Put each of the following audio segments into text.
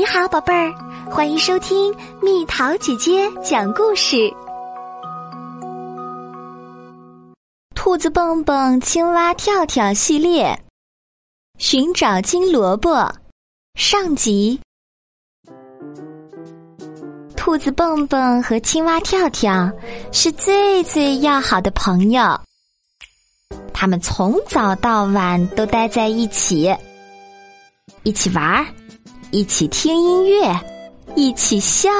你好，宝贝儿，欢迎收听蜜桃姐姐讲故事。兔子蹦蹦、青蛙跳跳系列，寻找金萝卜上集。兔子蹦蹦和青蛙跳跳是最最要好的朋友，他们从早到晚都待在一起，一起玩儿。一起听音乐，一起笑，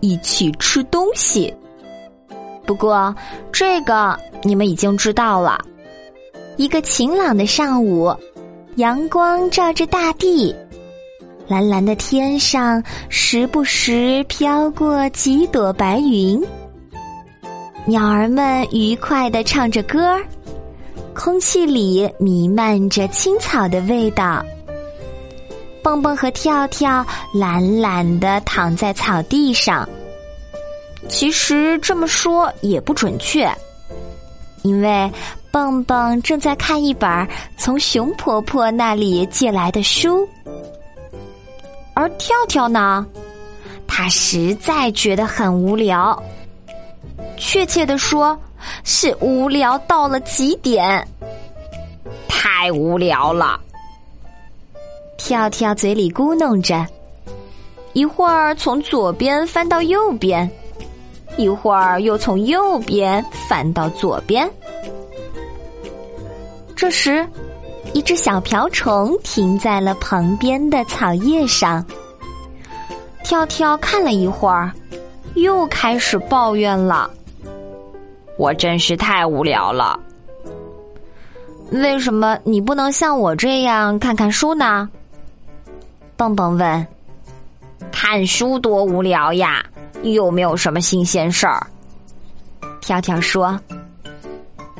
一起吃东西。不过，这个你们已经知道了。一个晴朗的上午，阳光照着大地，蓝蓝的天上时不时飘过几朵白云，鸟儿们愉快的唱着歌儿，空气里弥漫着青草的味道。蹦蹦和跳跳懒懒的躺在草地上。其实这么说也不准确，因为蹦蹦正在看一本从熊婆婆那里借来的书，而跳跳呢，他实在觉得很无聊。确切的说，是无聊到了极点，太无聊了。跳跳嘴里咕哝着，一会儿从左边翻到右边，一会儿又从右边翻到左边。这时，一只小瓢虫停在了旁边的草叶上。跳跳看了一会儿，又开始抱怨了：“我真是太无聊了。为什么你不能像我这样看看书呢？”蹦蹦问：“看书多无聊呀，有没有什么新鲜事儿？”跳跳说：“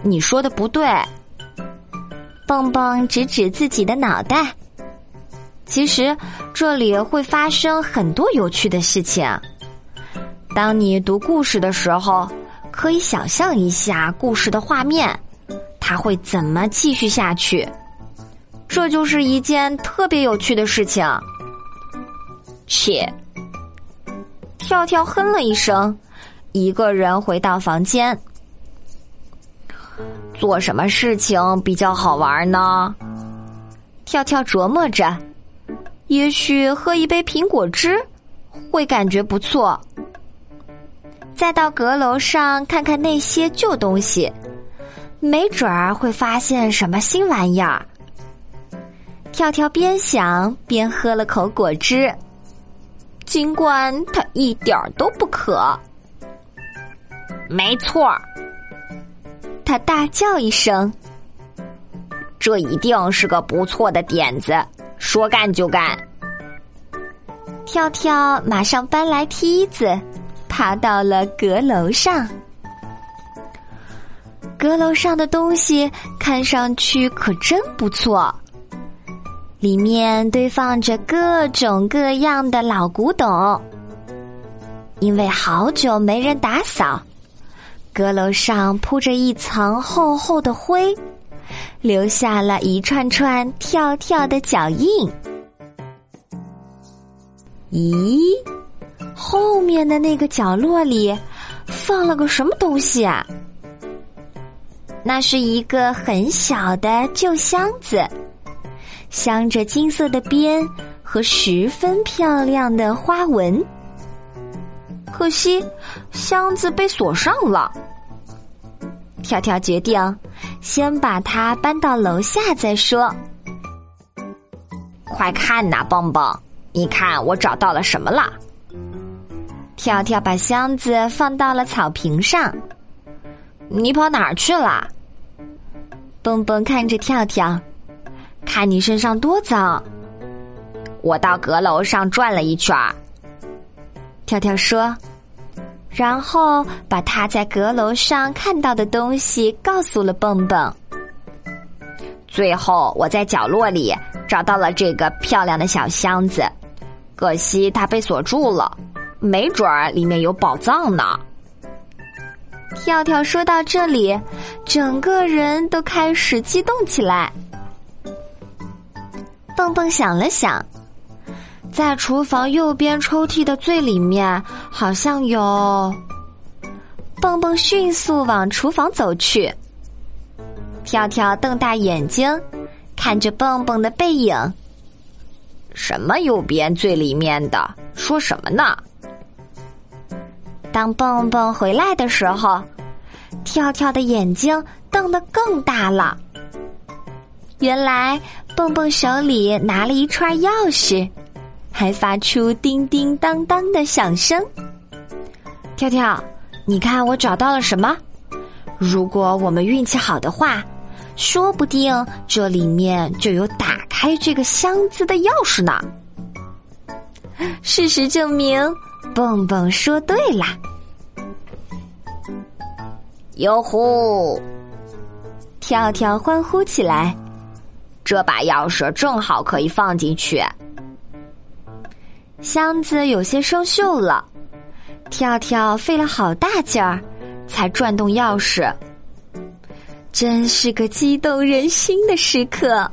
你说的不对。”蹦蹦指指自己的脑袋。其实这里会发生很多有趣的事情。当你读故事的时候，可以想象一下故事的画面，它会怎么继续下去？这就是一件特别有趣的事情。切！跳跳哼了一声，一个人回到房间。做什么事情比较好玩呢？跳跳琢磨着，也许喝一杯苹果汁会感觉不错。再到阁楼上看看那些旧东西，没准儿会发现什么新玩意儿。跳跳边想边喝了口果汁。尽管他一点儿都不渴，没错他大叫一声：“这一定是个不错的点子！”说干就干。跳跳马上搬来梯子，爬到了阁楼上。阁楼上的东西看上去可真不错。里面堆放着各种各样的老古董，因为好久没人打扫，阁楼上铺着一层厚厚的灰，留下了一串串跳跳的脚印。咦，后面的那个角落里放了个什么东西啊？那是一个很小的旧箱子。镶着金色的边和十分漂亮的花纹，可惜箱子被锁上了。跳跳决定先把它搬到楼下再说。快看呐，蹦蹦，你看我找到了什么了？跳跳把箱子放到了草坪上。你跑哪儿去了？蹦蹦看着跳跳。看你身上多脏！我到阁楼上转了一圈儿。跳跳说，然后把他在阁楼上看到的东西告诉了蹦蹦。最后，我在角落里找到了这个漂亮的小箱子，可惜它被锁住了，没准儿里面有宝藏呢。跳跳说到这里，整个人都开始激动起来。蹦蹦想了想，在厨房右边抽屉的最里面，好像有。蹦蹦迅速往厨房走去。跳跳瞪大眼睛，看着蹦蹦的背影。什么右边最里面的？说什么呢？当蹦蹦回来的时候，跳跳的眼睛瞪得更大了。原来蹦蹦手里拿了一串钥匙，还发出叮叮当当的响声。跳跳，你看我找到了什么？如果我们运气好的话，说不定这里面就有打开这个箱子的钥匙呢。事实证明，蹦蹦说对啦。哟呼！跳跳欢呼起来。这把钥匙正好可以放进去。箱子有些生锈了，跳跳费了好大劲儿，才转动钥匙。真是个激动人心的时刻，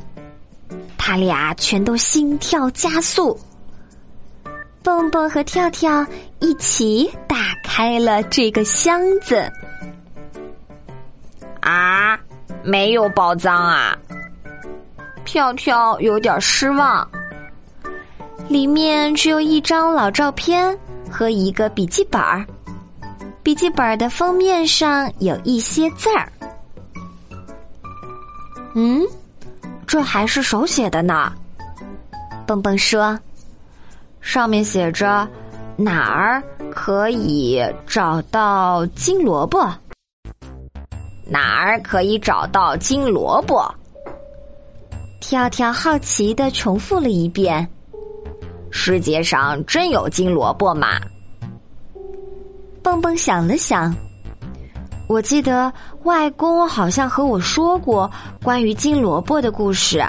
他俩全都心跳加速。蹦蹦和跳跳一起打开了这个箱子。啊，没有宝藏啊！跳跳有点失望，里面只有一张老照片和一个笔记本儿。笔记本的封面上有一些字儿。嗯，这还是手写的呢。蹦蹦说：“上面写着哪儿可以找到金萝卜？哪儿可以找到金萝卜？”跳跳好奇的重复了一遍：“世界上真有金萝卜吗？”蹦蹦想了想，我记得外公好像和我说过关于金萝卜的故事，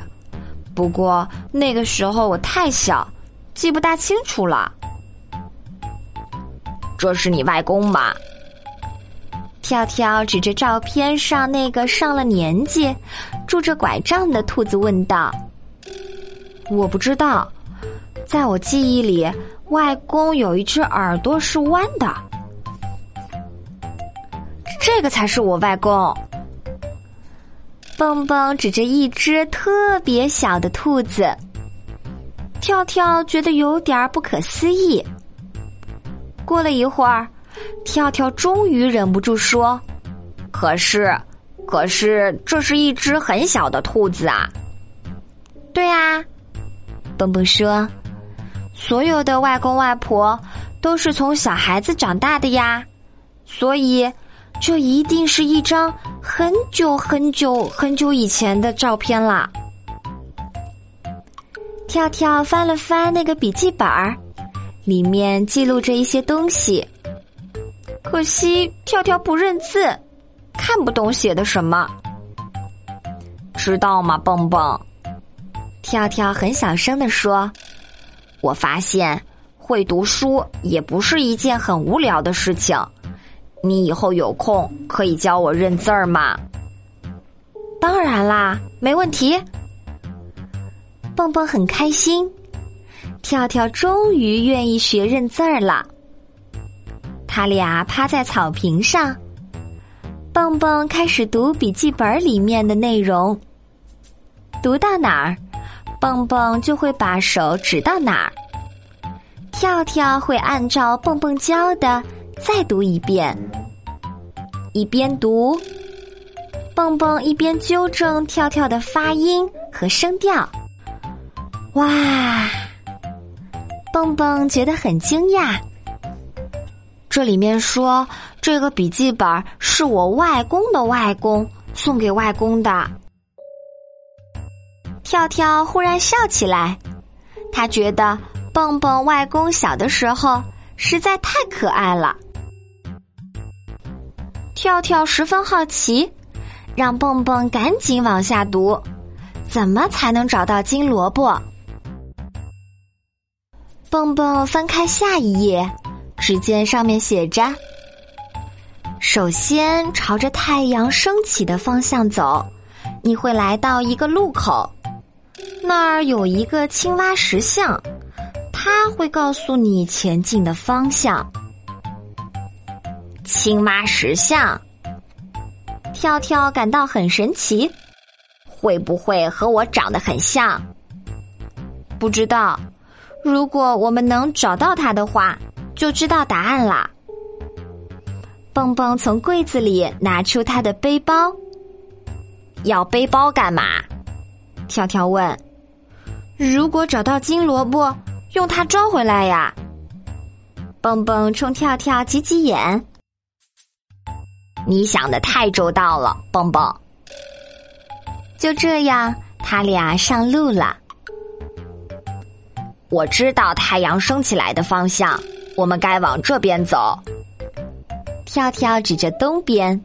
不过那个时候我太小，记不大清楚了。这是你外公吗？跳跳指着照片上那个上了年纪、拄着拐杖的兔子问道：“我不知道，在我记忆里，外公有一只耳朵是弯的。这个才是我外公。”蹦蹦指着一只特别小的兔子，跳跳觉得有点不可思议。过了一会儿。跳跳终于忍不住说：“可是，可是，这是一只很小的兔子啊！”“对啊。”蹦蹦说：“所有的外公外婆都是从小孩子长大的呀，所以这一定是一张很久很久很久以前的照片啦。”跳跳翻了翻那个笔记本儿，里面记录着一些东西。可惜跳跳不认字，看不懂写的什么。知道吗，蹦蹦？跳跳很小声的说：“我发现会读书也不是一件很无聊的事情。你以后有空可以教我认字儿吗？”当然啦，没问题。蹦蹦很开心，跳跳终于愿意学认字儿了。他俩趴在草坪上，蹦蹦开始读笔记本里面的内容。读到哪儿，蹦蹦就会把手指到哪儿。跳跳会按照蹦蹦教的再读一遍。一边读，蹦蹦一边纠正跳跳的发音和声调。哇，蹦蹦觉得很惊讶。这里面说，这个笔记本是我外公的外公送给外公的。跳跳忽然笑起来，他觉得蹦蹦外公小的时候实在太可爱了。跳跳十分好奇，让蹦蹦赶紧往下读，怎么才能找到金萝卜？蹦蹦翻开下一页。只见上面写着：“首先朝着太阳升起的方向走，你会来到一个路口，那儿有一个青蛙石像，它会告诉你前进的方向。青蛙石像，跳跳感到很神奇，会不会和我长得很像？不知道。如果我们能找到它的话，就知道答案啦。蹦蹦从柜子里拿出他的背包，要背包干嘛？跳跳问。如果找到金萝卜，用它装回来呀。蹦蹦冲跳跳挤挤眼。你想的太周到了，蹦蹦。就这样，他俩上路了。我知道太阳升起来的方向，我们该往这边走。跳跳指着东边，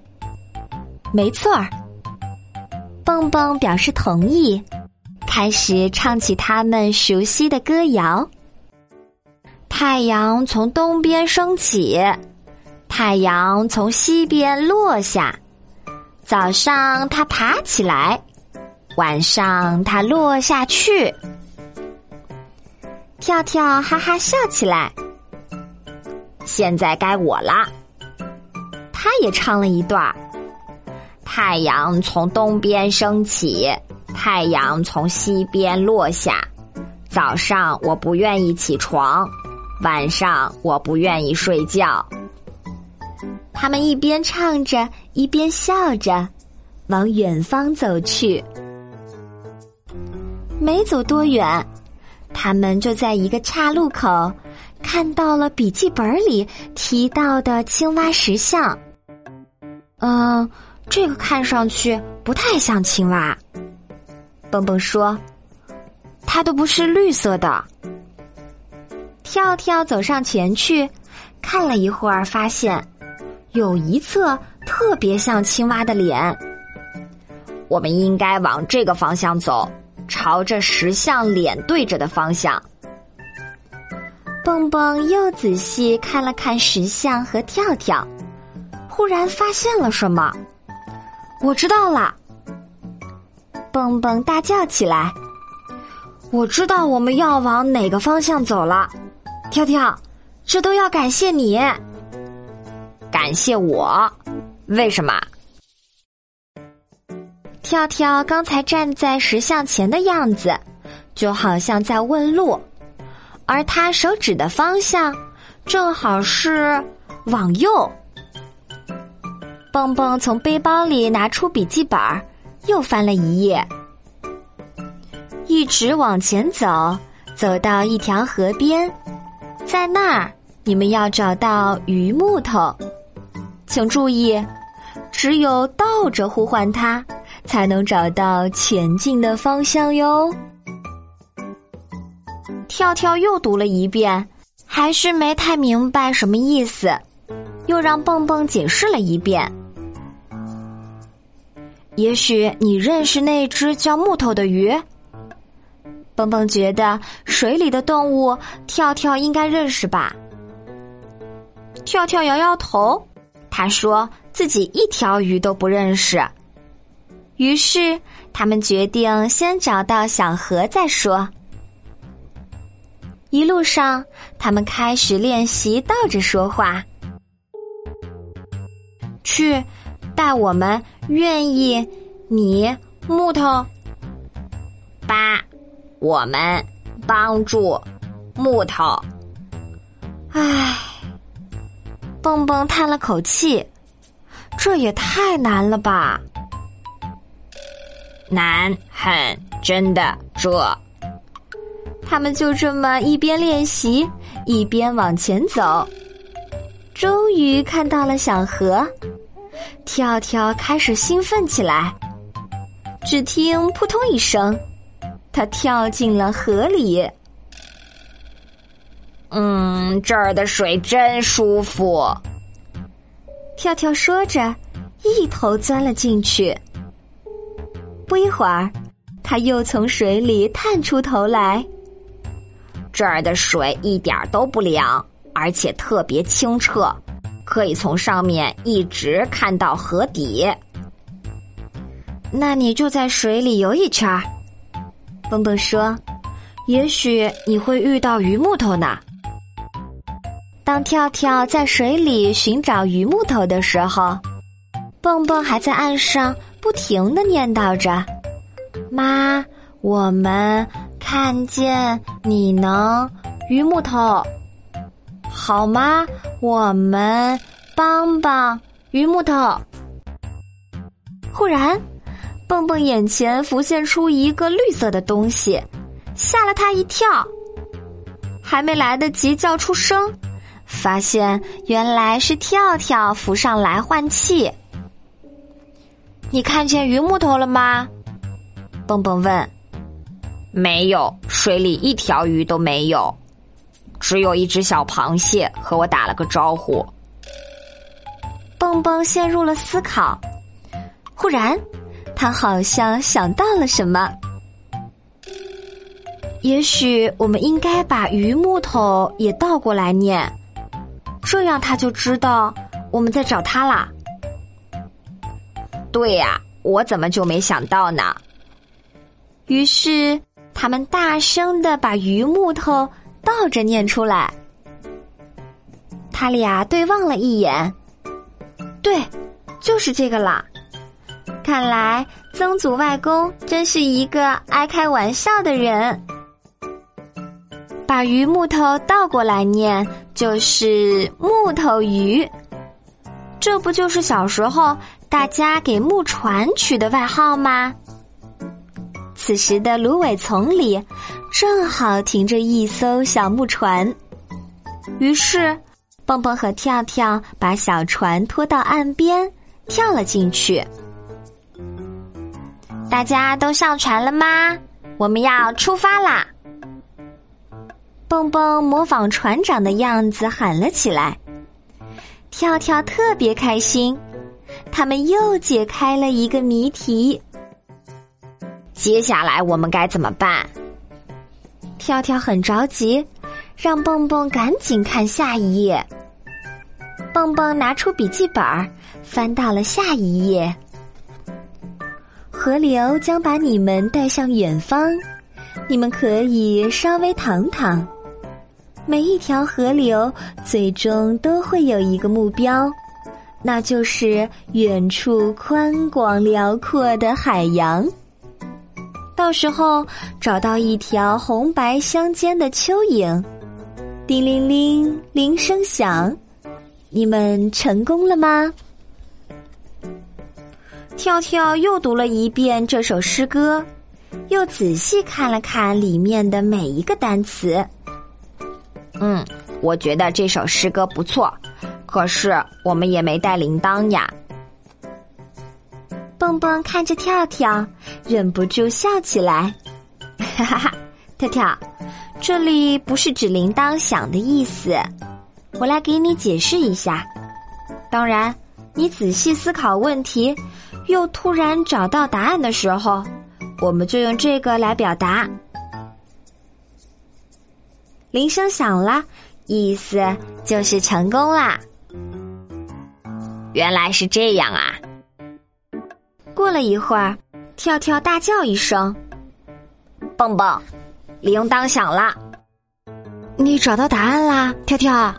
没错儿。蹦蹦表示同意，开始唱起他们熟悉的歌谣。太阳从东边升起，太阳从西边落下。早上它爬起来，晚上它落下去。跳跳哈哈笑起来。现在该我啦。他也唱了一段：太阳从东边升起，太阳从西边落下。早上我不愿意起床，晚上我不愿意睡觉。他们一边唱着，一边笑着，往远方走去。没走多远。他们就在一个岔路口，看到了笔记本里提到的青蛙石像。嗯，这个看上去不太像青蛙。蹦蹦说：“它都不是绿色的。”跳跳走上前去，看了一会儿，发现有一侧特别像青蛙的脸。我们应该往这个方向走。朝着石像脸对着的方向，蹦蹦又仔细看了看石像和跳跳，忽然发现了什么。我知道了！蹦蹦大叫起来：“我知道我们要往哪个方向走了！”跳跳，这都要感谢你，感谢我？为什么？跳跳刚才站在石像前的样子，就好像在问路，而他手指的方向正好是往右。蹦蹦从背包里拿出笔记本，又翻了一页，一直往前走，走到一条河边，在那儿你们要找到鱼木头，请注意，只有倒着呼唤它。才能找到前进的方向哟。跳跳又读了一遍，还是没太明白什么意思，又让蹦蹦解释了一遍。也许你认识那只叫木头的鱼。蹦蹦觉得水里的动物，跳跳应该认识吧。跳跳摇摇头，他说自己一条鱼都不认识。于是，他们决定先找到小河再说。一路上，他们开始练习倒着说话。去，带我们愿意，你木头。八，我们帮助木头。唉，蹦蹦叹了口气，这也太难了吧。难很，真的。这，他们就这么一边练习，一边往前走。终于看到了小河，跳跳开始兴奋起来。只听扑通一声，他跳进了河里。嗯，这儿的水真舒服。跳跳说着，一头钻了进去。不一会儿，他又从水里探出头来。这儿的水一点都不凉，而且特别清澈，可以从上面一直看到河底。那你就在水里游一圈儿，蹦蹦说：“也许你会遇到鱼木头呢。当跳跳在水里寻找鱼木头的时候，蹦蹦还在岸上不停的念叨着：“妈，我们看见你能鱼木头，好吗？我们帮帮鱼木头。”忽然，蹦蹦眼前浮现出一个绿色的东西，吓了他一跳，还没来得及叫出声。发现原来是跳跳浮上来换气。你看见鱼木头了吗？蹦蹦问。没有，水里一条鱼都没有，只有一只小螃蟹和我打了个招呼。蹦蹦陷入了思考，忽然，他好像想到了什么。也许我们应该把鱼木头也倒过来念。这样他就知道我们在找他啦。对呀，我怎么就没想到呢？于是他们大声的把鱼木头倒着念出来。他俩对望了一眼，对，就是这个啦。看来曾祖外公真是一个爱开玩笑的人。把鱼木头倒过来念。就是木头鱼，这不就是小时候大家给木船取的外号吗？此时的芦苇丛里正好停着一艘小木船，于是蹦蹦和跳跳把小船拖到岸边，跳了进去。大家都上船了吗？我们要出发啦！蹦蹦模仿船长的样子喊了起来，跳跳特别开心，他们又解开了一个谜题。接下来我们该怎么办？跳跳很着急，让蹦蹦赶紧看下一页。蹦蹦拿出笔记本，翻到了下一页。河流将把你们带向远方，你们可以稍微躺躺。每一条河流最终都会有一个目标，那就是远处宽广辽阔的海洋。到时候找到一条红白相间的蚯蚓，叮铃铃，铃声响，你们成功了吗？跳跳又读了一遍这首诗歌，又仔细看了看里面的每一个单词。嗯，我觉得这首诗歌不错，可是我们也没带铃铛呀。蹦蹦看着跳跳，忍不住笑起来，哈哈哈！跳跳，这里不是指铃铛响的意思，我来给你解释一下。当然，你仔细思考问题，又突然找到答案的时候，我们就用这个来表达。铃声响了，意思就是成功啦。原来是这样啊！过了一会儿，跳跳大叫一声：“蹦蹦，铃铛响了！”你找到答案啦，跳跳？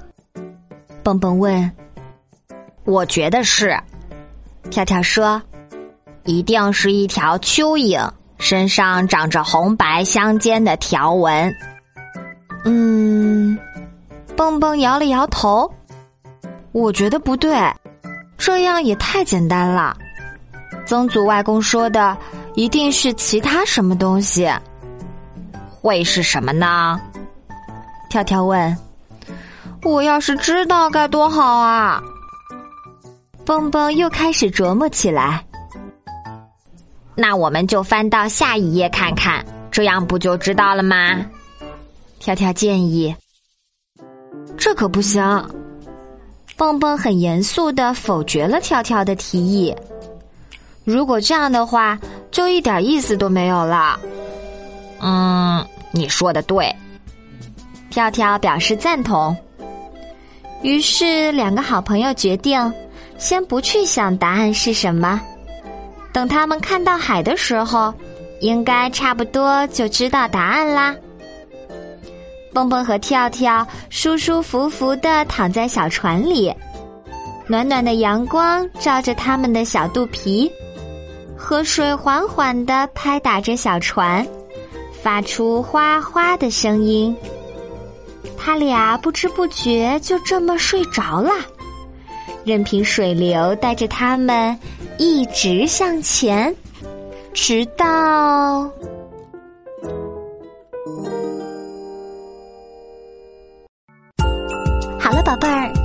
蹦蹦问。我觉得是，跳跳说：“一定是一条蚯蚓，身上长着红白相间的条纹。”嗯，蹦蹦摇了摇头，我觉得不对，这样也太简单了。曾祖外公说的一定是其他什么东西，会是什么呢？跳跳问。我要是知道该多好啊！蹦蹦又开始琢磨起来。那我们就翻到下一页看看，这样不就知道了吗？跳跳建议：“这可不行。”蹦蹦很严肃的否决了跳跳的提议。如果这样的话，就一点意思都没有了。嗯，你说的对。跳跳表示赞同。于是，两个好朋友决定，先不去想答案是什么，等他们看到海的时候，应该差不多就知道答案啦。蹦蹦和跳跳舒舒服服的躺在小船里，暖暖的阳光照着他们的小肚皮，河水缓缓地拍打着小船，发出哗哗的声音。他俩不知不觉就这么睡着了，任凭水流带着他们一直向前，直到……